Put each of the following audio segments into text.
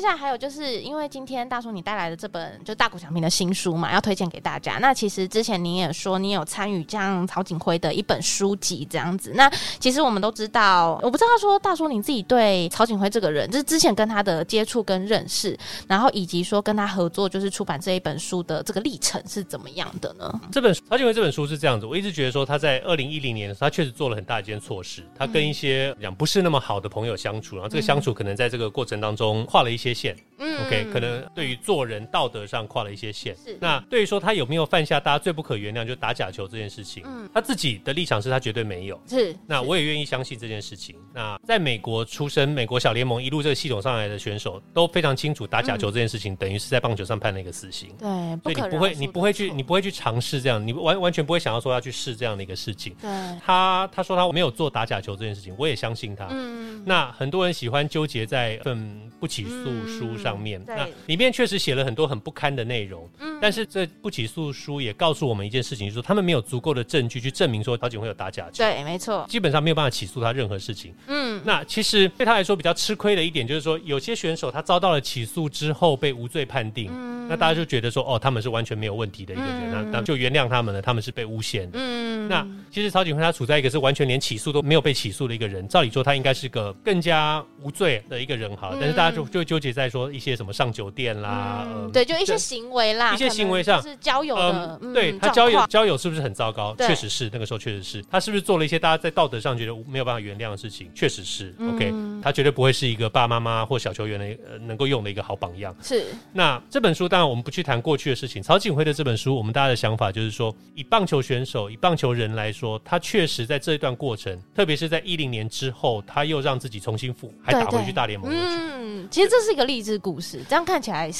接下来还有就是因为今天大叔你带来的这本就大谷翔平的新书嘛，要推荐给大家。那其实之前你也说你有参与这样曹景辉的一本书籍这样子。那其实我们都知道，我不知道说大叔你自己对曹景辉这个人，就是之前跟他的接触跟认识，然后以及说跟他合作就是出版这一本书的这个历程是怎么样的呢？这本曹景辉这本书是这样子，我一直觉得说他在二零一零年的时候，他确实做了很大一件错事，他跟一些讲不是那么好的朋友相处，然后这个相处可能在这个过程当中跨了一些。线，嗯，OK，可能对于做人道德上跨了一些线。是，那对于说他有没有犯下大家最不可原谅就打假球这件事情，嗯，他自己的立场是他绝对没有。是，那我也愿意相信这件事情。那在美国出生、美国小联盟一路这个系统上来的选手都非常清楚，打假球这件事情等于是在棒球上判了一个死刑。对，所以你不会，你不会去，你不会去尝试这样，你完完全不会想要说要去试这样的一个事情。对，他他说他没有做打假球这件事情，我也相信他。嗯，那很多人喜欢纠结在嗯不起诉书上面，那里面确实写了很多很不堪的内容。嗯，但是这不起诉书也告诉我们一件事情，就是说他们没有足够的证据去证明说曹景辉有打假球。对，没错，基本上没有办法起诉他任何事情。嗯，那其实对他来说比较吃亏的一点就是说，有些选手他遭到了起诉之后被无罪判定，嗯，那大家就觉得说，哦，他们是完全没有问题的一个人，那那就原谅他们了，他们是被诬陷的。嗯，那其实曹景辉他处在一个是完全连起诉都没有被起诉的一个人，照理说他应该是个更加无罪的一个人哈，但是大家就就纠结在说一些什么上酒店啦，对，就一些行为啦，一些行为上是交友的，对他交友交友是不是很糟糕？确实是，那个时候确实是他是不是做了一些大家在道德上觉得没有办法原谅的事情？确实是，OK，他绝对不会是一个爸爸妈妈或小球员的呃能够用的一个好榜样。是，那这本书当然我们不去谈过去的事情。曹景辉的这本书，我们大家的想法就是说，以棒球选手、以棒球人来说，他确实在这一段过程，特别是在一零年之后，他又让自己重新复，还打回去大联盟。嗯，其实这是一个励志故事，这样看起来。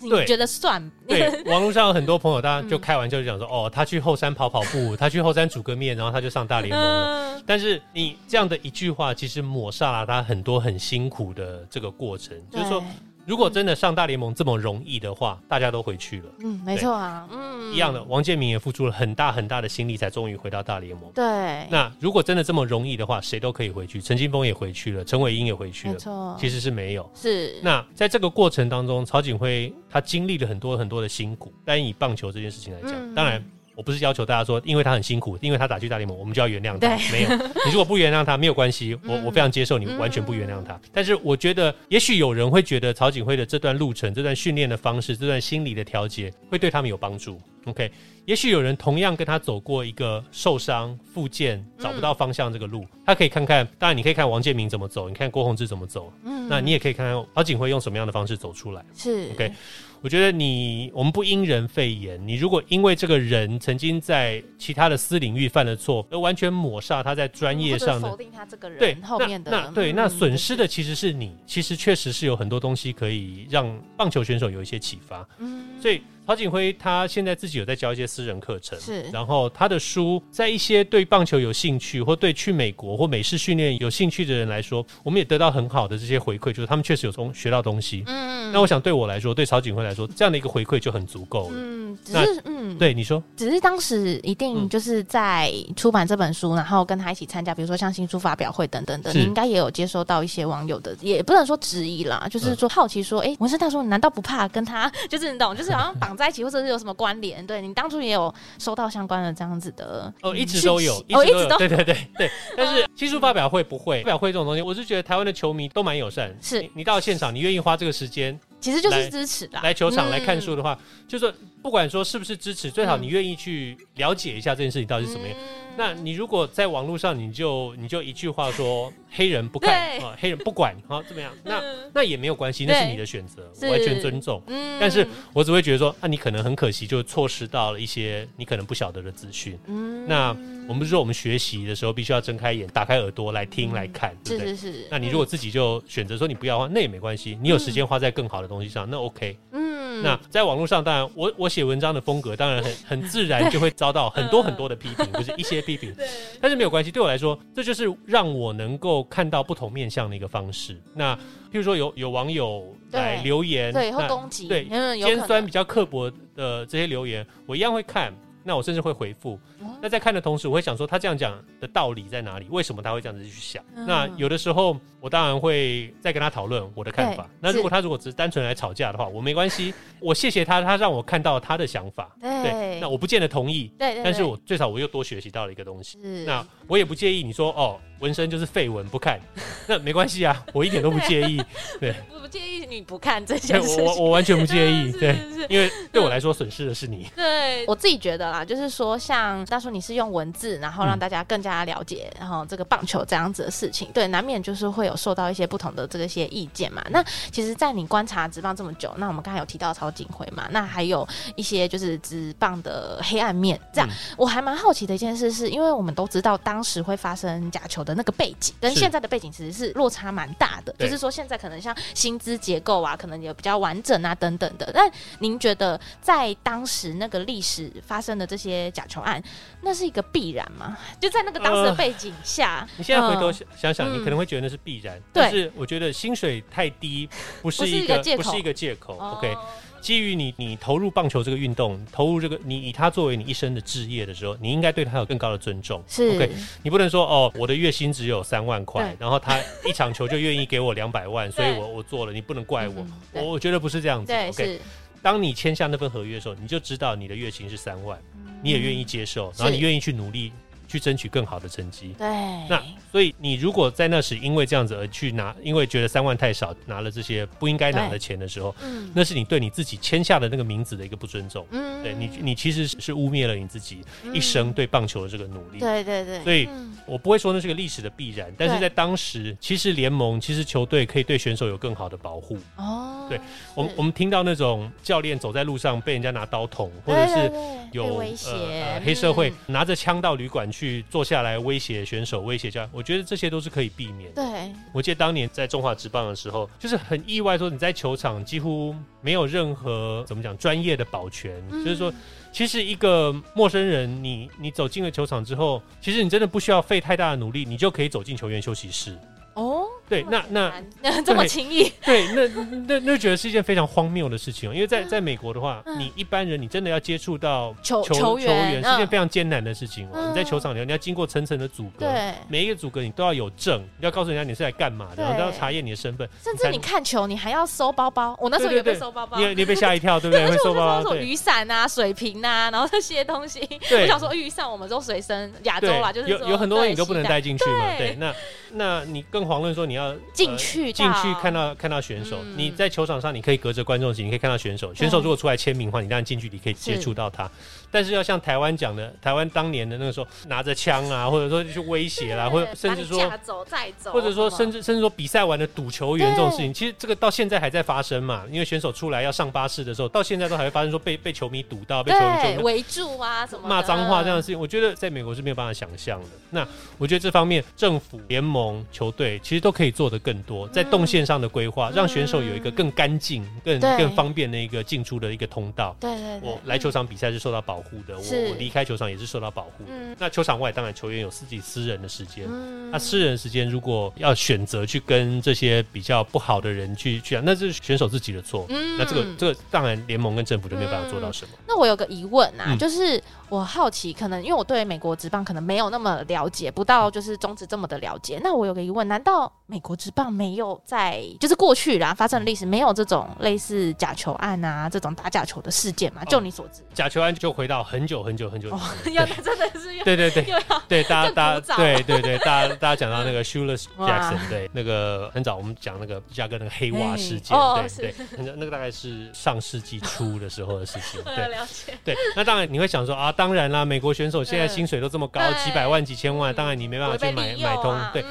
你觉得算？对，网络上有很多朋友，大家就开玩笑就讲说，嗯、哦，他去后山跑跑步，他去后山煮个面，然后他就上大联盟了。嗯、但是你这样的一句话，其实抹杀了他很多很辛苦的这个过程，就是说。如果真的上大联盟这么容易的话，大家都回去了。嗯，没错啊。嗯，一样的，王建民也付出了很大很大的心力，才终于回到大联盟。对。那如果真的这么容易的话，谁都可以回去。陈金峰也回去了，陈伟英也回去了。没错。其实是没有。是。那在这个过程当中，曹景辉他经历了很多很多的辛苦。单以棒球这件事情来讲，嗯、当然。我不是要求大家说，因为他很辛苦，因为他打去大联盟，我们就要原谅他。没有，你如果不原谅他，没有关系，我我非常接受你完全不原谅他。嗯、但是我觉得，也许有人会觉得曹锦辉的这段路程、这段训练的方式、这段心理的调节，会对他们有帮助。OK，也许有人同样跟他走过一个受伤、复健、找不到方向这个路，嗯、他可以看看。当然，你可以看王建民怎么走，你看郭泓志怎么走。嗯，那你也可以看看曹锦辉用什么样的方式走出来。是 OK。我觉得你，我们不因人废言。你如果因为这个人曾经在其他的私领域犯了错，而完全抹杀他在专业上的，否定他这个人，对后面的，那，那对，那损失的其实是你。其实确实是有很多东西可以让棒球选手有一些启发。嗯，所以。曹景辉他现在自己有在教一些私人课程，是，然后他的书在一些对棒球有兴趣或对去美国或美式训练有兴趣的人来说，我们也得到很好的这些回馈，就是他们确实有从学到东西。嗯嗯，那我想对我来说，对曹景辉来说，这样的一个回馈就很足够了。嗯，只是嗯，对你说，只是当时一定就是在出版这本书，然后跟他一起参加，比如说像新书发表会等等的，你应该也有接收到一些网友的，也不能说质疑啦，就是说好奇说，哎、嗯，文生大叔，你难道不怕跟他就是你懂，就是好像绑在一起，或者是有什么关联？对，你当初也有收到相关的这样子的哦，一直都有，哦，一直都 有，对对对对。但是技术发表会不会发表会这种东西，我是觉得台湾的球迷都蛮友善。是你，你到现场，你愿意花这个时间，其实就是支持的。来球场来看书的话，就是不管说是不是支持，最好你愿意去了解一下这件事情到底是什么样。那你如果在网络上，你就你就一句话说黑人不看啊，黑人不管，啊怎么样？那那也没有关系，那是你的选择，完全尊重。嗯，但是我只会觉得说，啊，你可能很可惜，就错失到了一些你可能不晓得的资讯。嗯，那我们不是说我们学习的时候必须要睁开眼、打开耳朵来听来看，对不对？是是是。那你如果自己就选择说你不要的话，那也没关系，你有时间花在更好的东西上，那 OK。嗯。那在网络上，当然我我写文章的风格，当然很很自然就会遭到很多很多的批评，不是一些批评。对。但是没有关系，对我来说，这就是让我能够看到不同面向的一个方式。那譬如说有有网友来留言，对，会攻击，对，尖酸比较刻薄的这些留言，我一样会看。那我甚至会回复。那在看的同时，我会想说他这样讲的道理在哪里？为什么他会这样子去想？那有的时候我当然会再跟他讨论我的看法。那如果他如果只是单纯来吵架的话，我没关系。我谢谢他，他让我看到他的想法。对，那我不见得同意。对，但是我最少我又多学习到了一个东西。那我也不介意你说哦，纹身就是废文不看，那没关系啊，我一点都不介意。对，我不介意你不看这些事情。我我完全不介意。对，因为对我来说损失的是你。对，我自己觉得啦。就是说，像大叔，你是用文字，然后让大家更加了解，然后这个棒球这样子的事情，对，难免就是会有受到一些不同的这个些意见嘛。那其实，在你观察职棒这么久，那我们刚才有提到曹景辉嘛，那还有一些就是职棒的黑暗面，这样，嗯、我还蛮好奇的一件事，是因为我们都知道当时会发生假球的那个背景，跟现在的背景其实是落差蛮大的，就是说现在可能像薪资结构啊，可能也比较完整啊等等的。那您觉得在当时那个历史发生的这些假球案，那是一个必然吗？就在那个当时的背景下，呃、你现在回头想想，嗯、你可能会觉得那是必然。对但是我觉得薪水太低不是一个不是一个借口。哦、OK，基于你你投入棒球这个运动，投入这个你以它作为你一生的志业的时候，你应该对他有更高的尊重。是 OK，你不能说哦，我的月薪只有三万块，然后他一场球就愿意给我两百万，所以我我做了，你不能怪我。嗯、我我觉得不是这样子。OK。当你签下那份合约的时候，你就知道你的月薪是三万，你也愿意接受，然后你愿意去努力。去争取更好的成绩。对，那所以你如果在那时因为这样子而去拿，因为觉得三万太少，拿了这些不应该拿的钱的时候，嗯，那是你对你自己签下的那个名字的一个不尊重。嗯，对你，你其实是污蔑了你自己一生对棒球的这个努力。对对对。所以我不会说那是个历史的必然，但是在当时，其实联盟、其实球队可以对选手有更好的保护。哦，对我们，我们听到那种教练走在路上被人家拿刀捅，或者是有威胁黑社会拿着枪到旅馆去。去坐下来威胁选手，威胁教练，我觉得这些都是可以避免的。对，我记得当年在中华职棒的时候，就是很意外，说你在球场几乎没有任何怎么讲专业的保全，嗯、就是说，其实一个陌生人，你你走进了球场之后，其实你真的不需要费太大的努力，你就可以走进球员休息室。哦。对，那那那这么 轻易？对，那那那觉得是一件非常荒谬的事情哦，因为在在美国的话，你一般人你真的要接触到球球球员是一件非常艰难的事情哦。你在球场里，你要经过层层的阻隔，对，每一个阻隔你都要有证，你要告诉人家你是来干嘛的，然后都要查验你的身份，甚至你看球你还要收包包。我那时候也被收包包，你你被吓一跳，对不对？会收包包，雨伞啊、水瓶啊，然后这些东西。我想说雨伞我们都随身，亚洲啦，就是有有很多东西你都不能带进去嘛。对，那那你更遑论说你要进去。进去看到看到选手，你在球场上你可以隔着观众席，你可以看到选手。选手如果出来签名的话，你当然近距离可以接触到他。但是要像台湾讲的，台湾当年的那个时候拿着枪啊，或者说去威胁啦，或者甚至说走再走，或者说甚至甚至说比赛完的赌球员这种事情，其实这个到现在还在发生嘛。因为选手出来要上巴士的时候，到现在都还会发生说被被球迷堵到，被球迷围住啊什么骂脏话这样的事情。我觉得在美国是没有办法想象的。那我觉得这方面政府、联盟、球队其实都可以做的更多，在动线上的规划，让选手有一个更干净、更更方便的一个进出的一个通道。对对，我来球场比赛是受到保护的。我。离开球场也是受到保护。嗯，那球场外当然球员有自己私人的时间。嗯，那私人的时间如果要选择去跟这些比较不好的人去去啊，那是选手自己的错。嗯，那这个这个当然联盟跟政府就没有办法做到什么。嗯，那我有个疑问啊，嗯，就是。我好奇，可能因为我对美国职棒可能没有那么了解，不到就是中职这么的了解。那我有个疑问，难道美国职棒没有在就是过去然后发生的历史没有这种类似假球案啊这种打假球的事件吗？就你所知，假球案就回到很久很久很久。以前，要真的是对对对对。大家大家对对对大家大家讲到那个 Shoeless Jackson 对那个很早我们讲那个芝加哥那个黑袜事件对对那个大概是上世纪初的时候的事情 对了解。对那当然你会想说啊。当然啦，美国选手现在薪水都这么高，几百万、几千万，当然你没办法去买买通。对，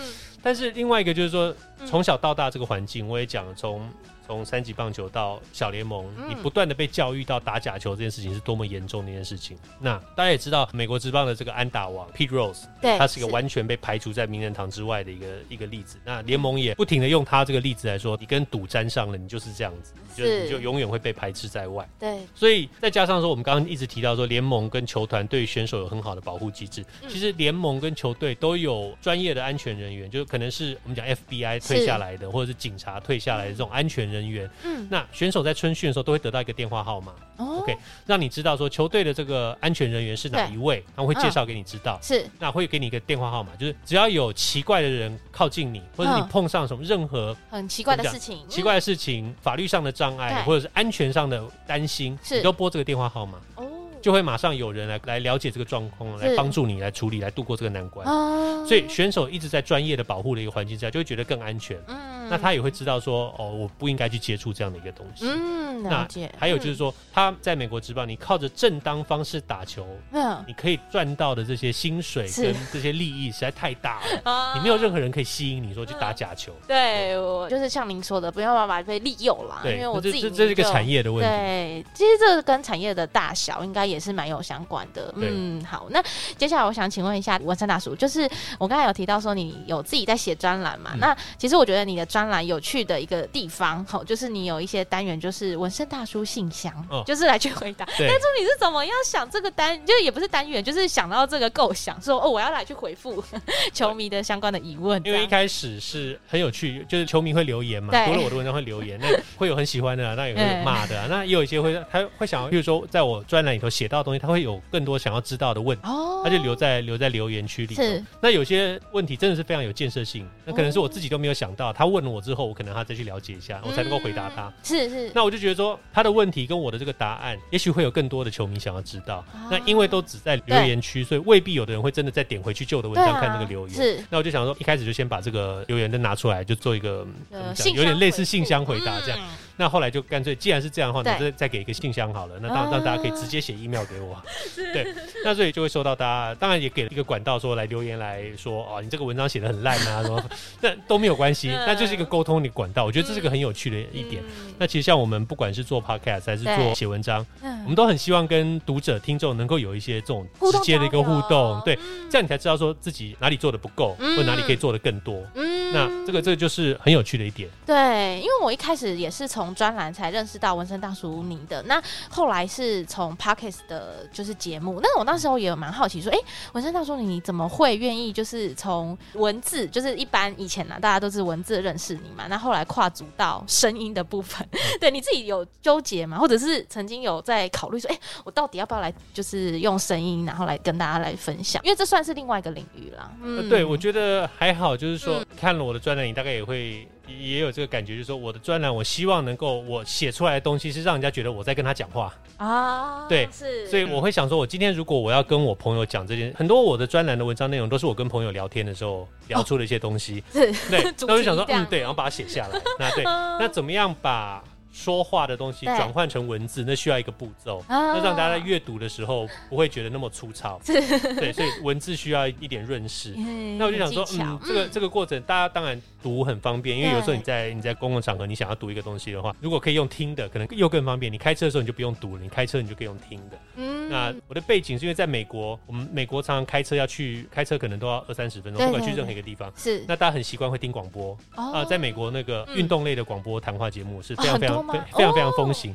但是另外一个就是说，从小到大这个环境，我也讲从。从三级棒球到小联盟，你不断的被教育到打假球这件事情是多么严重的一件事情。那大家也知道，美国职棒的这个安打王 Pete Rose，对，他是一个完全被排除在名人堂之外的一个一个例子。那联盟也不停的用他这个例子来说，你跟赌沾上了，你就是这样子，你就你就永远会被排斥在外。对，所以再加上说，我们刚刚一直提到说，联盟跟球团对选手有很好的保护机制。其实联盟跟球队都有专业的安全人员，就可能是我们讲 FBI 退下来的，或者是警察退下来的这种安全人员。嗯，那。选手在春训的时候都会得到一个电话号码，OK，让你知道说球队的这个安全人员是哪一位，他会介绍给你知道。是，那会给你一个电话号码，就是只要有奇怪的人靠近你，或者你碰上什么任何很奇怪的事情、奇怪的事情、法律上的障碍，或者是安全上的担心，你都拨这个电话号码，哦，就会马上有人来来了解这个状况，来帮助你来处理，来度过这个难关。哦所以选手一直在专业的保护的一个环境之下，就会觉得更安全。嗯。那他也会知道说，哦，我不应该去接触这样的一个东西。嗯，了解。那还有就是说，他在美国职棒，你靠着正当方式打球，嗯，你可以赚到的这些薪水跟这些利益实在太大了。你没有任何人可以吸引你说去打假球。对，我就是像您说的，不要把把被利诱了。对，因为我自己这这是一个产业的问题。对，其实这跟产业的大小应该也是蛮有相关的。嗯，好，那接下来我想请问一下文山大叔，就是我刚才有提到说你有自己在写专栏嘛？那其实我觉得你的专专栏有趣的一个地方，好，就是你有一些单元，就是文生大叔信箱，哦、就是来去回答。当初你是怎么样想这个单，就也不是单元，就是想到这个构想，说哦，我要来去回复 球迷的相关的疑问。因为一开始是很有趣，就是球迷会留言嘛，读了我的文章会留言，那会有很喜欢的，那也会有 骂的，那也有一些会他会想要，比如说在我专栏里头写到的东西，他会有更多想要知道的问，哦，他就留在留在留言区里头。是那有些问题真的是非常有建设性，那可能是我自己都没有想到，他问了我之后，我可能他再去了解一下，我才能够回答他。是是，那我就觉得说，他的问题跟我的这个答案，也许会有更多的球迷想要知道。那因为都只在留言区，所以未必有的人会真的再点回去旧的文章看那个留言。是，那我就想说，一开始就先把这个留言都拿出来，就做一个怎么讲，有点类似信箱回答这样。那后来就干脆，既然是这样的话，那就再给一个信箱好了。那让让大家可以直接写 email 给我。对，那所以就会收到大家，当然也给了一个管道，说来留言来说，哦，你这个文章写的很烂啊，什么，那都没有关系，那就是一个沟通的管道。我觉得这是个很有趣的一点。那其实像我们不管是做 podcast 还是做写文章，我们都很希望跟读者、听众能够有一些这种直接的一个互动。对，这样你才知道说自己哪里做的不够，或哪里可以做的更多。那这个这个就是很有趣的一点。对，因为我一开始也是从专栏才认识到纹身大叔你的，那后来是从 Parkes 的就是节目，那我那时候也有蛮好奇说，哎、欸，文生大叔你怎么会愿意就是从文字，就是一般以前呢、啊、大家都是文字认识你嘛，那后来跨足到声音的部分，对你自己有纠结吗？或者是曾经有在考虑说，哎、欸，我到底要不要来就是用声音，然后来跟大家来分享？因为这算是另外一个领域啦。嗯，对，我觉得还好，就是说、嗯、看了我的专栏，你大概也会。也有这个感觉，就是说我的专栏，我希望能够我写出来的东西是让人家觉得我在跟他讲话。啊，对，是，所以我会想说，我今天如果我要跟我朋友讲这件，很多我的专栏的文章内容都是我跟朋友聊天的时候聊出的一些东西，哦、对，那我就想说，嗯，对，然后把它写下来，那对，那怎么样把说话的东西转换成文字，那需要一个步骤，那让大家在阅读的时候不会觉得那么粗糙。对，所以文字需要一点润饰。那我就想说，嗯，这个这个过程，大家当然读很方便，因为有时候你在你在公共场合，你想要读一个东西的话，如果可以用听的，可能又更方便。你开车的时候你就不用读了，你开车你就可以用听的。嗯，那我的背景是因为在美国，我们美国常常开车要去开车，可能都要二三十分钟，不管去任何一个地方。是，那大家很习惯会听广播啊，在美国那个运动类的广播谈话节目是非常非常。非常非常风行，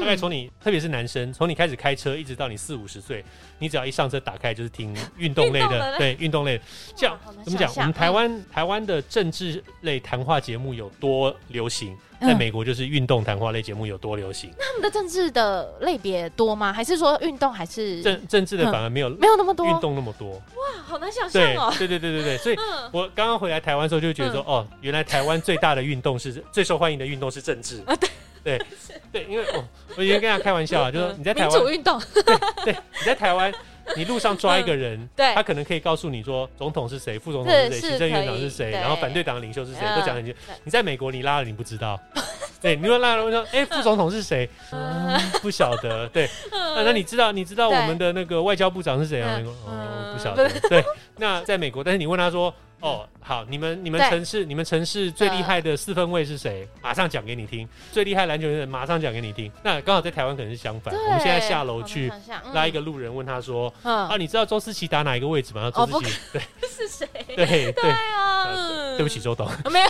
大概从你，特别是男生，从你开始开车，一直到你四五十岁，你只要一上车打开就是听 运动类的，对运动类。这样怎么讲？我们台湾台湾的政治类谈话节目有多流行，在美国就是运动谈话类节目有多流行。那他们的政治的类别多吗？还是说运动还是政政治的反而没有没有那么多运动那么多？哇，好难想象哦！对对对对对，所以我刚刚回来台湾的时候就觉得说，哦，原来台湾最大的运动是最受欢迎的运动是政治。对，对对，因为我我以前跟他开玩笑啊，就说你在台湾，民主运动，对，对，你在台湾，你路上抓一个人，对，他可能可以告诉你说总统是谁，副总统是谁，行政院长是谁，然后反对党的领袖是谁，都讲很清楚。你在美国，你拉了你不知道。对，你问那人说，哎、欸，副总统是谁？嗯，不晓得。对，那那你知道你知道我们的那个外交部长是谁啊？哦，不晓得。对，那在美国，但是你问他说。哦，好，你们你们城市你们城市最厉害的四分卫是谁？马上讲给你听。最厉害篮球员马上讲给你听。那刚好在台湾可能是相反。我们现在下楼去拉一个路人，问他说：“啊，你知道周思琪打哪一个位置吗？”周思琪，对，是谁？对对啊，对不起，周董，没有，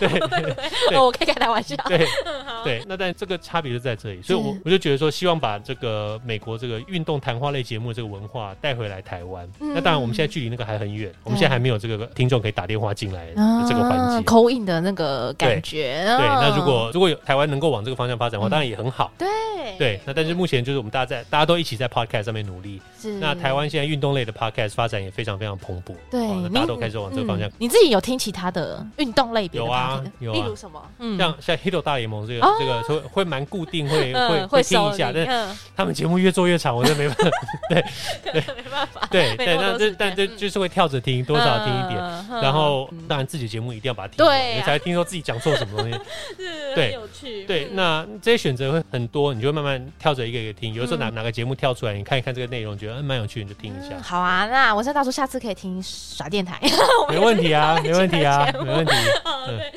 对，我可以开他玩笑。对，对，那但这个差别就在这里，所以我我就觉得说，希望把这个美国这个运动谈话类节目这个文化带回来台湾。那当然，我们现在距离那个还很远，我们现在还没有这个听众可以打电话。话进来这个环节，口音的那个感觉。对，那如果如果有台湾能够往这个方向发展的话，当然也很好。对对，那但是目前就是我们大家在大家都一起在 podcast 上面努力。是。那台湾现在运动类的 podcast 发展也非常非常蓬勃。对，大家都开始往这个方向。你自己有听其他的运动类别？有啊，有。例如什么？嗯，像像 Hito 大联盟这个这个会会蛮固定，会会会听一下。但他们节目越做越长，我就没办法。对 对，没办法。对 对，那这但这就是会跳着听，多少听一点，然后。当然，自己节目一定要把它听完，你才听说自己讲错什么东西。是，对，有趣。对，那这些选择会很多，你就会慢慢跳着一个一个听。有的时候哪哪个节目跳出来，你看一看这个内容，觉得嗯蛮有趣，你就听一下。好啊，那文森大叔下次可以听耍电台，没问题啊，没问题啊，没问题。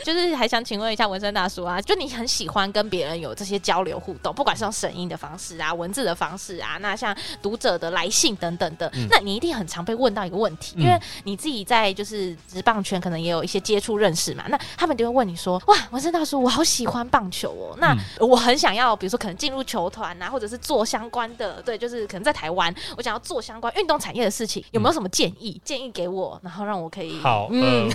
就是还想请问一下文森大叔啊，就你很喜欢跟别人有这些交流互动，不管是用声音的方式啊、文字的方式啊，那像读者的来信等等的，那你一定很常被问到一个问题，因为你自己在就是职棒圈可能也有一些接触认识嘛，那他们就会问你说：“哇，文森大叔，我好喜欢棒球哦，那我很想要，比如说可能进入球团啊，或者是做相关的，对，就是可能在台湾，我想要做相关运动产业的事情，有没有什么建议？建议给我，然后让我可以好，嗯，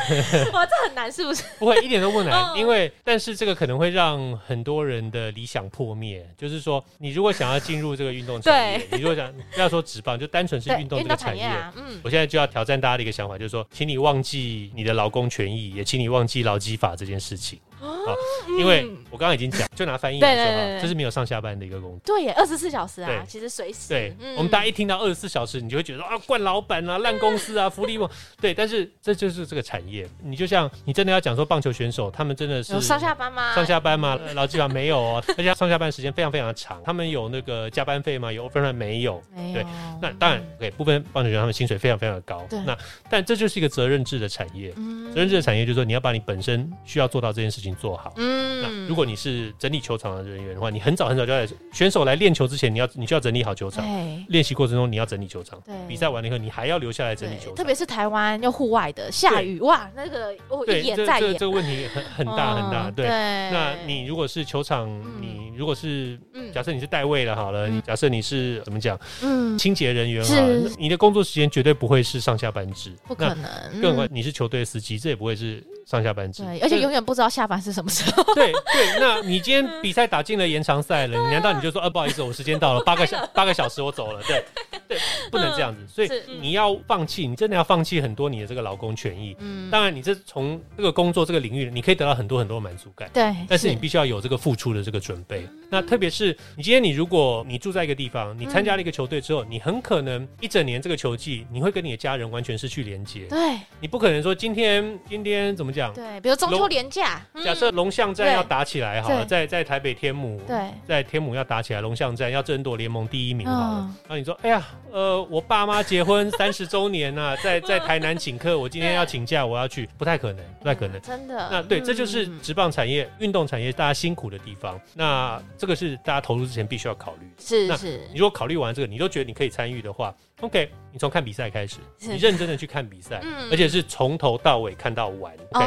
哇，这很难，是不是？不会，一点都不难，因为但是这个可能会让很多人的理想破灭，就是说，你如果想要进入这个运动产业，你如果想不要说职棒，就单纯是运动这个产业，嗯，我现在就要挑战大家的一个想法，就是说，请你忘记记你的劳工权益，也请你忘记劳基法这件事情。好，因为我刚刚已经讲，就拿翻译来说哈，这是没有上下班的一个工作。对耶，二十四小时啊，其实随时。对，我们大家一听到二十四小时，你就会觉得啊，惯老板啊，烂公司啊，福利不？对，但是这就是这个产业。你就像你真的要讲说棒球选手，他们真的是有上下班吗？上下班吗？劳基法没有哦，而且上下班时间非常非常的长。他们有那个加班费吗？有 overtime 没有？对，那当然给部分棒球选手他们薪水非常非常的高。那但这就是一个责任制的产业。责任制的产业就是说，你要把你本身需要做到这件事情做好。嗯。那如果你是整理球场的人员的话，你很早很早就在选手来练球之前，你要你就要整理好球场。练习过程中你要整理球场。对，比赛完了以后你还要留下来整理球场。特别是台湾要户外的，下雨哇，那个我一眼再眼。这个问题很很大很大。对，那你如果是球场，你如果是假设你是代位了好了，你假设你是怎么讲？嗯，清洁人员哈，你的工作时间绝对不会是上下班制，不可能。更何况你是球队司机，这也不会是。上下班制，对，而且永远不知道下班是什么时候。对对，那你今天 比赛打进了延长赛了，你难道你就说，呃，不好意思，我时间到了，八个小 八个小时我走了，对对，不能这样子。所以你要放弃，你真的要放弃很多你的这个劳工权益。嗯，当然，你这从这个工作这个领域，你可以得到很多很多满足感。对，但是你必须要有这个付出的这个准备。那特别是你今天你如果你住在一个地方，你参加了一个球队之后，你很可能一整年这个球季，你会跟你的家人完全失去连接。对，你不可能说今天今天怎么讲？对，比如中秋。连假，假设龙象战要打起来好了，在在台北天母，对，在天母要打起来，龙象战要争夺联盟第一名好了。那你说，哎呀，呃，我爸妈结婚 三十周年呐，在在台南请客，我今天要请假，我要去，不太可能，不太可能，真的。那对，这就是职棒产业、运动产业大家辛苦的地方。那这个是大家投入之前必须要考虑。是是，你如果考虑完这个，你都觉得你可以参与的话。OK，你从看比赛开始，你认真的去看比赛，而且是从头到尾看到完。OK，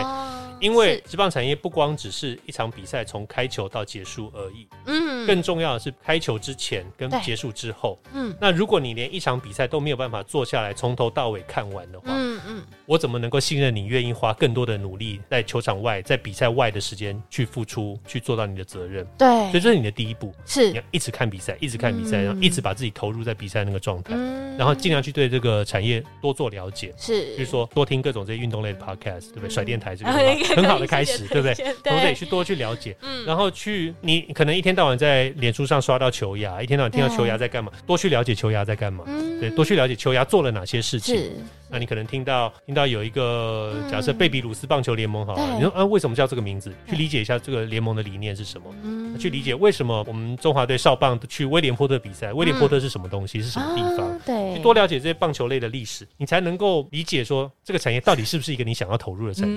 因为职棒产业不光只是一场比赛从开球到结束而已，嗯，更重要的是开球之前跟结束之后，嗯，那如果你连一场比赛都没有办法坐下来从头到尾看完的话，嗯嗯，我怎么能够信任你愿意花更多的努力在球场外、在比赛外的时间去付出，去做到你的责任？对，所以这是你的第一步，是。你要一直看比赛，一直看比赛，然后一直把自己投入在比赛那个状态，嗯。然后尽量去对这个产业多做了解，是，比如说多听各种这些运动类的 podcast，对不对？甩电台这个 很好的开始，对不对？从这里去多去了解，嗯，然后去你可能一天到晚在脸书上刷到球牙，一天到晚听到球牙在干嘛，多去了解球牙在干嘛，对，多去了解球牙做了哪些事情。那你可能听到听到有一个假设贝比鲁斯棒球联盟好了，你说啊为什么叫这个名字？去理解一下这个联盟的理念是什么？去理解为什么我们中华队少棒去威廉波特比赛？威廉波特是什么东西？是什么地方？对，多了解这些棒球类的历史，你才能够理解说这个产业到底是不是一个你想要投入的产业。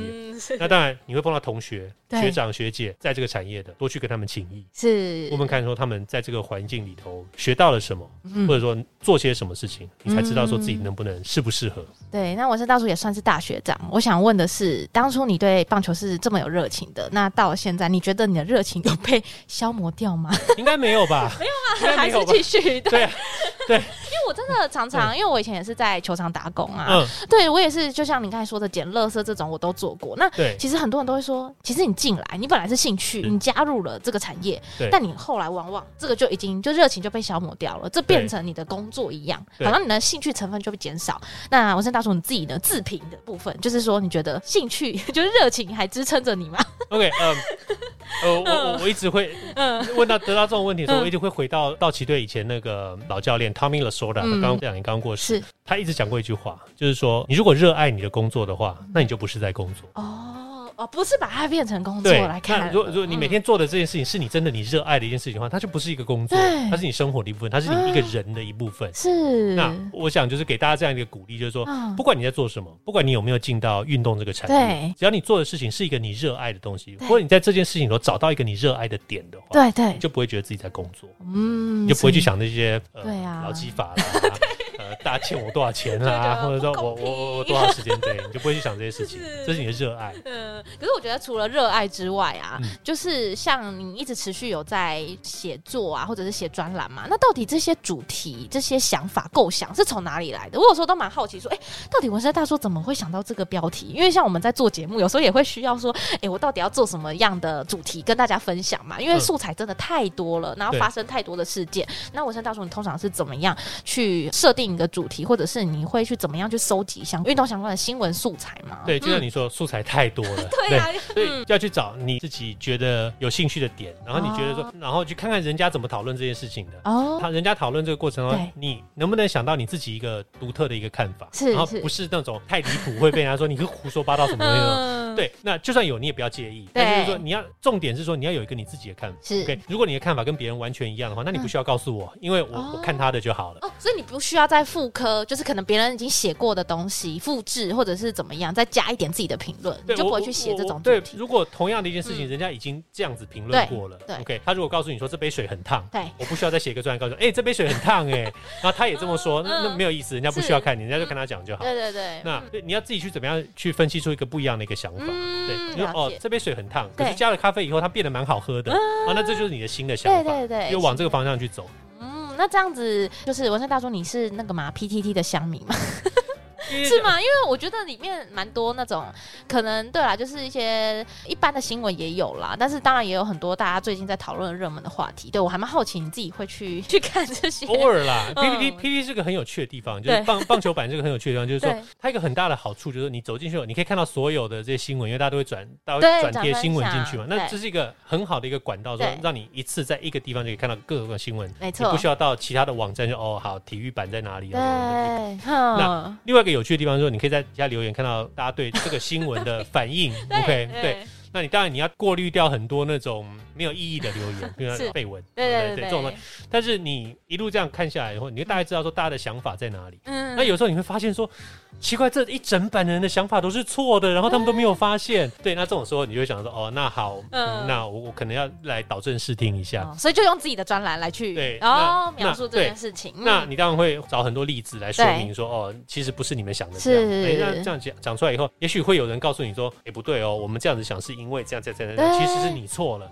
那当然你会碰到同学、学长、学姐在这个产业的，多去跟他们请益，是我们看说他们在这个环境里头学到了什么，或者说做些什么事情，你才知道说自己能不能适不适合。对，那我是大叔也算是大学长。我想问的是，当初你对棒球是这么有热情的，那到了现在，你觉得你的热情有被消磨掉吗？应该没有吧？没有啊，还是继续。对啊，对，因为我真的常常，因为我以前也是在球场打工啊，嗯，对我也是，就像你刚才说的捡垃圾这种，我都做过。那对，其实很多人都会说，其实你进来，你本来是兴趣，你加入了这个产业，但你后来往往这个就已经就热情就被消磨掉了，这变成你的工作一样，好像你的兴趣成分就会减少。那文生大叔你自己的自评的部分，就是说你觉得兴趣 就是热情还支撑着你吗？OK，嗯，呃，我我我一直会问到得到这种问题的时候，我一直会回到道奇队以前那个老教练 Tommy Lasorda，刚刚这两年刚过世，他一直讲过一句话，就是说你如果热爱你的工作的话，那你就不是在工作。哦。哦，不是把它变成工作来看。如果如果你每天做的这件事情是你真的你热爱的一件事情的话，它就不是一个工作，它是你生活的一部分，它是你一个人的一部分。是。那我想就是给大家这样一个鼓励，就是说，不管你在做什么，不管你有没有进到运动这个产业，只要你做的事情是一个你热爱的东西，或者你在这件事情中找到一个你热爱的点的话，对对，你就不会觉得自己在工作，嗯，你就不会去想那些呃劳基法啦。大家欠我多少钱啊？或者说我我我多少时间？对，你就不会去想这些事情，这是你的热爱。嗯，可是我觉得除了热爱之外啊，就是像你一直持续有在写作啊，或者是写专栏嘛，那到底这些主题、这些想法、构想是从哪里来的？我有时候都蛮好奇，说，哎，到底文山大叔怎么会想到这个标题？因为像我们在做节目，有时候也会需要说，哎，我到底要做什么样的主题跟大家分享嘛？因为素材真的太多了，然后发生太多的事件。那文山大叔，你通常是怎么样去设定一个主题，或者是你会去怎么样去收集像运动相关的新闻素材吗？对，就像你说，素材太多了，对，所以就要去找你自己觉得有兴趣的点，然后你觉得说，然后去看看人家怎么讨论这件事情的。哦，他人家讨论这个过程中，你能不能想到你自己一个独特的一个看法？是，然后不是那种太离谱会被人家说你是胡说八道什么的。对，那就算有你也不要介意。但是说你要重点是说你要有一个你自己的看法。是，OK。如果你的看法跟别人完全一样的话，那你不需要告诉我，因为我我看他的就好了。哦，所以你不需要再复刻。就是可能别人已经写过的东西复制，或者是怎么样，再加一点自己的评论，你就不会去写这种。对，如果同样的一件事情，人家已经这样子评论过了，对，OK，他如果告诉你说这杯水很烫，对，我不需要再写一个专栏告诉你，哎，这杯水很烫，哎，然后他也这么说，那那没有意思，人家不需要看你，人家就跟他讲就好。对对对，那你要自己去怎么样去分析出一个不一样的一个想法？对，你说哦，这杯水很烫，可是加了咖啡以后，它变得蛮好喝的，啊，那这就是你的新的想法，对对对，又往这个方向去走。嗯那这样子就是文山大叔，你是那个嘛 PTT 的乡民吗？是吗？因为我觉得里面蛮多那种可能对啦，就是一些一般的新闻也有啦，但是当然也有很多大家最近在讨论热门的话题。对，我还蛮好奇你自己会去 去看这些。偶尔啦，P P T，P P T 是个很有趣的地方，就是棒 棒球版这个很有趣的地方，就是说它一个很大的好处就是你走进去，你可以看到所有的这些新闻，因为大家都会转，大家会转贴新闻进去嘛。那这是一个很好的一个管道，说让你一次在一个地方就可以看到各个新闻，没错，你不需要到其他的网站就哦好，体育版在哪里？对，那另外一个有趣的地方就是你可以在。底下留言看到大家对这个新闻的反应，OK，对，那你当然你要过滤掉很多那种没有意义的留言，比如说废文，对对对，这种的。但是你一路这样看下来以后，你就大概知道说大家的想法在哪里。嗯，那有时候你会发现说。奇怪，这一整版的人的想法都是错的，然后他们都没有发现。对，那这种时候你就会想说，哦，那好，嗯，那我我可能要来导正视听一下，所以就用自己的专栏来去对，然后描述这件事情。那你当然会找很多例子来说明说，哦，其实不是你们想的这样。是，那这样讲讲出来以后，也许会有人告诉你说，哎，不对哦，我们这样子想是因为这样这样这样，其实是你错了。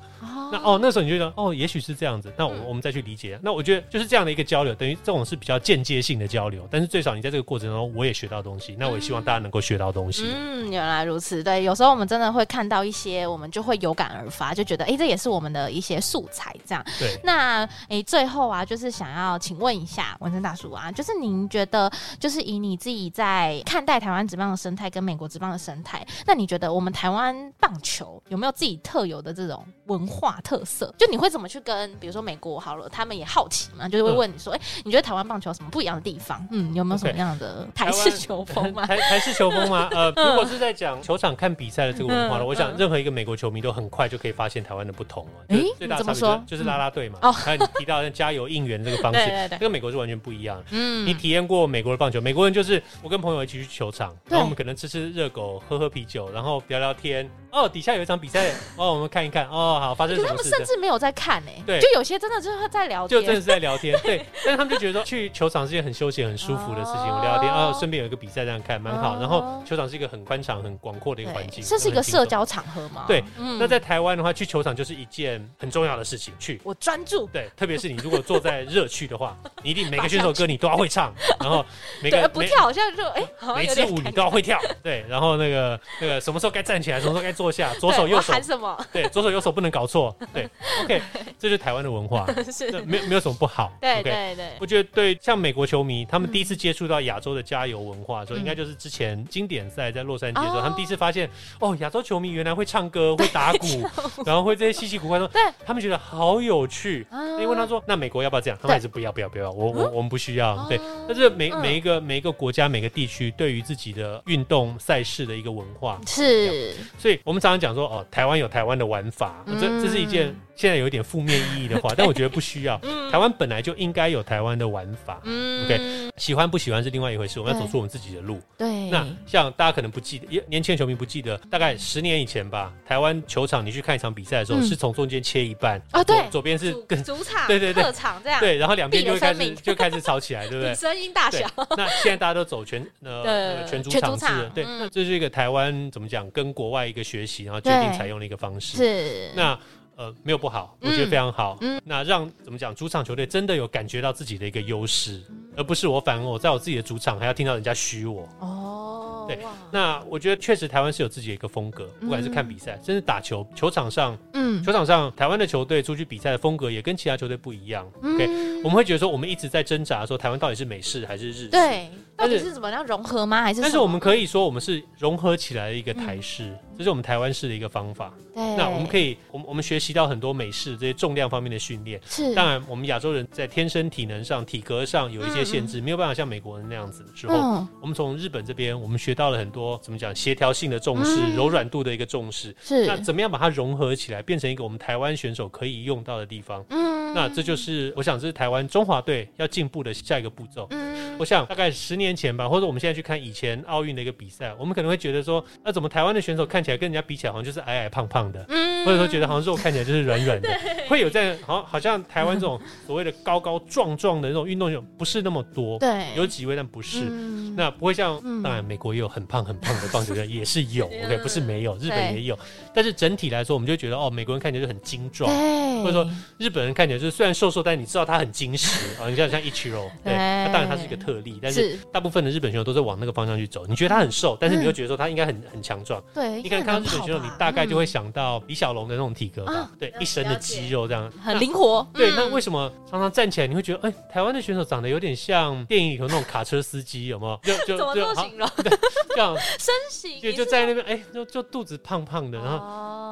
那哦，那时候你就觉得，哦，也许是这样子。那我我们再去理解。那我觉得就是这样的一个交流，等于这种是比较间接性的交流，但是最少你在这个过程中，我也学到东西。那我也希望大家。能够学到东西，嗯，原来如此。对，有时候我们真的会看到一些，我们就会有感而发，就觉得，哎，这也是我们的一些素材。这样，对。那，哎，最后啊，就是想要请问一下文生大叔啊，就是您觉得，就是以你自己在看待台湾职棒的生态跟美国职棒的生态，那你觉得我们台湾棒球球有没有自己特有的这种文化特色？就你会怎么去跟，比如说美国好了，他们也好奇嘛，就是会问你说，哎、嗯欸，你觉得台湾棒球有什么不一样的地方？嗯，有没有什么样的台式球风吗？台台式球风吗？呃，如果是在讲球场看比赛的这个文化了，嗯、我想任何一个美国球迷都很快就可以发现台湾的不同了。哎、欸，最大的差别就是啦啦队嘛。还有你提到的加油应援这个方式，对对对，跟美国是完全不一样。嗯，你体验过美国的棒球？美国人就是我跟朋友一起去球场，然后我们可能吃吃热狗，喝喝啤酒，然后聊聊天。哦，底下有一场比赛，哦，我们看一看。哦，好，发生什么事？他们甚至没有在看呢。对，就有些真的就是在聊天，就真的是在聊天。对，但是他们就觉得说去球场是一件很休闲、很舒服的事情。聊聊天，哦，顺便有一个比赛这样看，蛮好。然后球场是一个很宽敞、很广阔的一个环境，这是一个社交场合嘛？对。那在台湾的话，去球场就是一件很重要的事情。去，我专注。对，特别是你如果坐在热区的话，你一定每个选手歌你都要会唱，然后每个不跳好像就哎，每支舞你都要会跳。对，然后那个那个什么时候该站起来，什么时候该坐下，左手右。喊什么？对，左手右手不能搞错。对，OK，这就是台湾的文化，是没有没有什么不好。对对对，我觉得对，像美国球迷，他们第一次接触到亚洲的加油文化的时候，应该就是之前经典赛在洛杉矶的时候，他们第一次发现，哦，亚洲球迷原来会唱歌、会打鼓，然后会这些稀奇古怪的。对，他们觉得好有趣。因为他说，那美国要不要这样？他们还是不要，不要，不要。我我我们不需要。对，但是每每一个每一个国家每个地区对于自己的运动赛事的一个文化是，所以我我们常常讲说，哦。台湾有台湾的玩法，这这是一件现在有一点负面意义的话，但我觉得不需要。台湾本来就应该有台湾的玩法。OK，喜欢不喜欢是另外一回事，我们要走出我们自己的路。对。那像大家可能不记得，年轻的球迷不记得，大概十年以前吧，台湾球场你去看一场比赛的时候，是从中间切一半啊，对，左边是跟主场，对对对，客场这样，对，然后两边就会开始就开始吵起来，对不 对？声音大小。那现在大家都走全呃全主场制，对，那这是一个台湾怎么讲，跟国外一个学习，然后决定采用的一个方式。是，那呃没有不好，我觉得非常好。嗯，那让怎么讲，主场球队真的有感觉到自己的一个优势，而不是我反而我在我自己的主场还要听到人家嘘我。哦，对，那我觉得确实台湾是有自己的一个风格，不管是看比赛，甚至打球，球场上，嗯，球场上台湾的球队出去比赛的风格也跟其他球队不一样。OK，我们会觉得说，我们一直在挣扎说，台湾到底是美式还是日式？对，到底是怎么样融合吗？还是？但是我们可以说，我们是融合起来的一个台式。这是我们台湾式的一个方法。对，那我们可以，我们我们学习到很多美式这些重量方面的训练。是，当然我们亚洲人在天生体能上、体格上有一些限制，没有办法像美国人那样子。之后，我们从日本这边，我们学到了很多怎么讲协调性的重视、柔软度的一个重视。是，那怎么样把它融合起来，变成一个我们台湾选手可以用到的地方？嗯，那这就是我想，这是台湾中华队要进步的下一个步骤。嗯，我想大概十年前吧，或者我们现在去看以前奥运的一个比赛，我们可能会觉得说，那怎么台湾的选手看起来跟人家比起来好像就是矮矮胖胖的，嗯，或者说觉得好像肉看起来就是软软的，会有在好像好像台湾这种所谓的高高壮壮的那种运动员不是那么多，对，有几位但不是，嗯、那不会像、嗯、当然美国也有很胖很胖的棒球员 也是有，OK 不是没有，日本也有，对但是整体来说我们就觉得哦，美国人看起来就很精壮，对。或者说日本人看起来就是虽然瘦瘦，但你知道他很精实啊，你像像一七郎，对，那当然他是一个特例，但是大部分的日本选手都是往那个方向去走，你觉得他很瘦，但是你又觉得说他应该很很强壮，对，你可以看到。日本选手你大概就会想到李小龙的那种体格吧，对，一身的肌肉这样。很灵活。对，那为什么常常站起来你会觉得，哎，台湾的选手长得有点像电影里头那种卡车司机，有没有？就就 就形容？这样身形，就就在那边，哎，就就肚子胖胖的，然后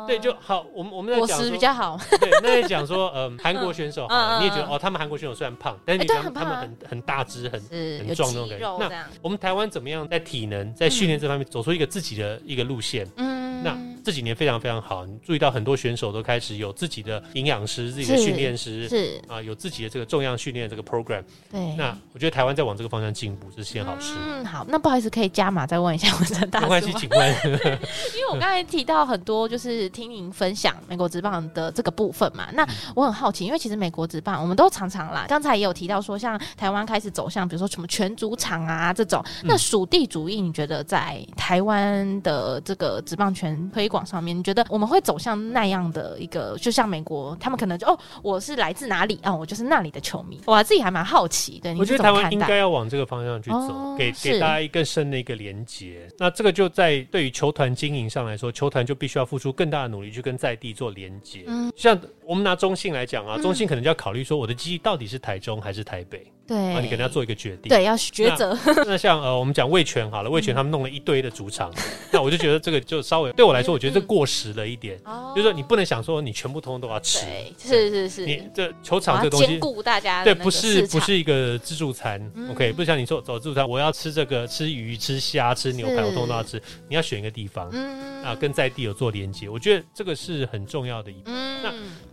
对就好。我们 我们在讲说比较好，对，那在讲说，嗯，韩国选手，你也觉得哦，他们韩国选手虽然胖，但是你觉得他们很很大只，很很壮那种感觉。那我们台湾怎么样在体能在训练这方面走出一个自己的一个路线？嗯，那。这几年非常非常好，你注意到很多选手都开始有自己的营养师、自己的训练师，是啊，有自己的这个重量训练这个 program。对，那我觉得台湾在往这个方向进步是件好事。嗯，好，那不好意思，可以加码再问一下文成大叔。没关系，请问。因为我刚才提到很多，就是听您分享美国职棒的这个部分嘛，那我很好奇，因为其实美国职棒我们都常常啦，刚才也有提到说，像台湾开始走向，比如说什么全主场啊这种，那属地主义，你觉得在台湾的这个职棒圈推广上面，你觉得？我们会走向那样的一个，就像美国，他们可能就哦，我是来自哪里啊、哦？我就是那里的球迷。我自己还蛮好奇的。我觉得台湾应该要往这个方向去走，哦、给给大家更深的一个连接。那这个就在对于球团经营上来说，球团就必须要付出更大的努力去跟在地做连接。嗯，像我们拿中信来讲啊，中信可能就要考虑说，我的基地到底是台中还是台北？对，啊，你可能要做一个决定，对，要抉择。那，像呃，我们讲味全好了，味全他们弄了一堆的主场，嗯、那我就觉得这个就稍微对我来说，我觉得这过时了一点。就是说你不能想说你全部通通都要吃，对，是是是，你这球场这个东西兼顾大家，对，不是不是一个自助餐、嗯、，OK，不像你说走自助餐，我要吃这个吃鱼、吃虾、吃牛排，我通通都要吃，你要选一个地方，嗯。啊，跟在地有做连接，我觉得这个是很重要的一步。嗯，那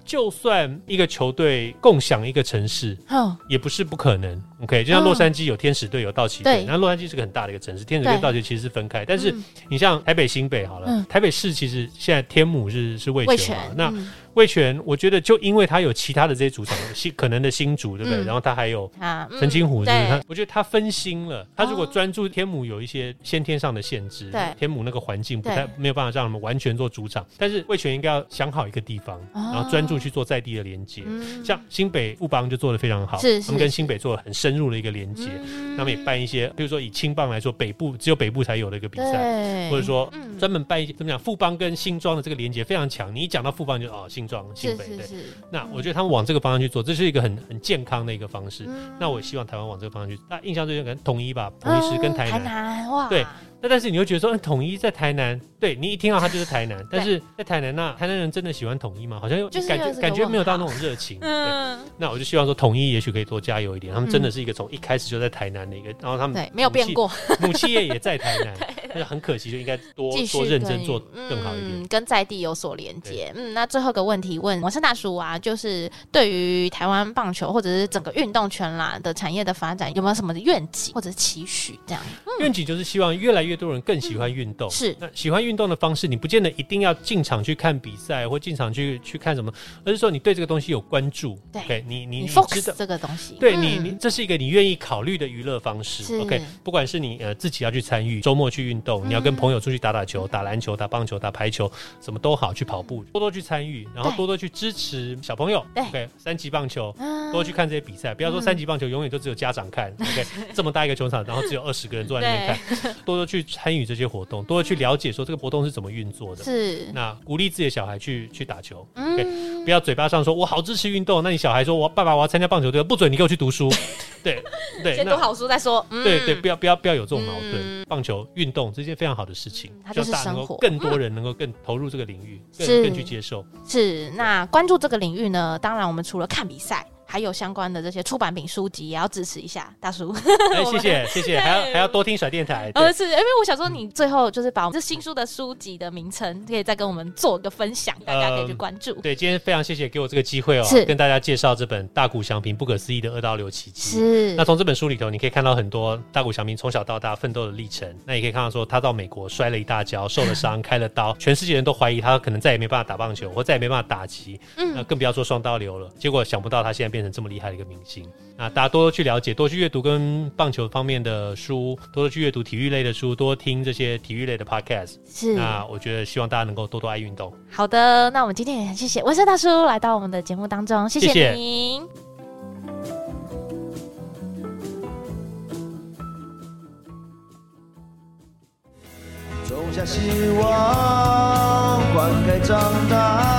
就算一个球队共享一个城市，哦，也不是不可能。OK，就像洛杉矶有天使队有道奇队，那洛杉矶是个很大的一个城市，天使队跟道奇其实是分开。但是你像台北新北好了，台北市其实现在天母是是味全嘛，那。味全，我觉得就因为他有其他的这些主场新可能的新主，对不对？然后他还有澄清湖，就是他，我觉得他分心了。他如果专注天母有一些先天上的限制，对天母那个环境不太没有办法让他们完全做主场。但是味全应该要想好一个地方，然后专注去做在地的连接。像新北富邦就做得非常好，他们跟新北做的很深入的一个连接。那么也办一些，比如说以青棒来说，北部只有北部才有的一个比赛，或者说专门办一些怎么讲，富邦跟新庄的这个连接非常强。你一讲到富邦就哦。新庄、新北，对，那我觉得他们往这个方向去做，这是一个很很健康的一个方式。那我希望台湾往这个方向去。那印象最深可能统一吧，统一师跟台南，哇，对。那但是你又觉得说，统一在台南，对你一听到他就是台南，但是在台南，那台南人真的喜欢统一吗？好像又感觉感觉没有到那种热情。嗯，那我就希望说，统一也许可以多加油一点。他们真的是一个从一开始就在台南的一个，然后他们对没有变过，母企业也在台南，但是很可惜，就应该多多认真做更好一点，跟在地有所连接。嗯，那最后一个问题问王生大叔啊，就是对于台湾棒球或者是整个运动圈啦的产业的发展，有没有什么愿景或者期许？这样愿景就是希望越来越多人更喜欢。运动是那喜欢运动的方式，你不见得一定要进场去看比赛或进场去去看什么，而是说你对这个东西有关注。对，你你你知道这个东西，对你你这是一个你愿意考虑的娱乐方式。OK，不管是你呃自己要去参与，周末去运动，你要跟朋友出去打打球、打篮球、打棒球、打排球，什么都好，去跑步，多多去参与，然后多多去支持小朋友。OK，三级棒球，多去看这些比赛。不要说三级棒球永远都只有家长看。OK，这么大一个球场，然后只有二十个人坐在那边看，多多去参与这些活动，多多去了解说这个活动是怎么运作的。是，那鼓励自己的小孩去去打球。嗯，不要嘴巴上说我好支持运动，那你小孩说我爸爸我要参加棒球队，不准你给我去读书。对对，先读好书再说。对对，不要不要不要有这种矛盾。棒球运动这件非常好的事情，它就是生活。更多人能够更投入这个领域，更更去接受。是，那关注这个领域呢？当然，我们除了看比赛。还有相关的这些出版品书籍也要支持一下，大叔。哎，谢谢谢谢，还要还要多听甩电台。呃，是因为我想说，你最后就是把我们这新书的书籍的名称，可以再跟我们做一个分享，大家可以去关注。对，今天非常谢谢给我这个机会哦，是跟大家介绍这本大谷翔平不可思议的二刀流奇迹。是。那从这本书里头，你可以看到很多大谷翔平从小到大奋斗的历程。那也可以看到说，他到美国摔了一大跤，受了伤，开了刀，全世界人都怀疑他可能再也没办法打棒球，或再也没办法打击。嗯。那更不要说双刀流了。结果想不到他现在变成这么厉害的一个明星，那大家多多去了解，多去阅读跟棒球方面的书，多多去阅读体育类的书，多听这些体育类的 podcast。是，那我觉得希望大家能够多多爱运动。好的，那我们今天也很谢谢文生大叔来到我们的节目当中，谢谢您。种下希望，灌溉长大，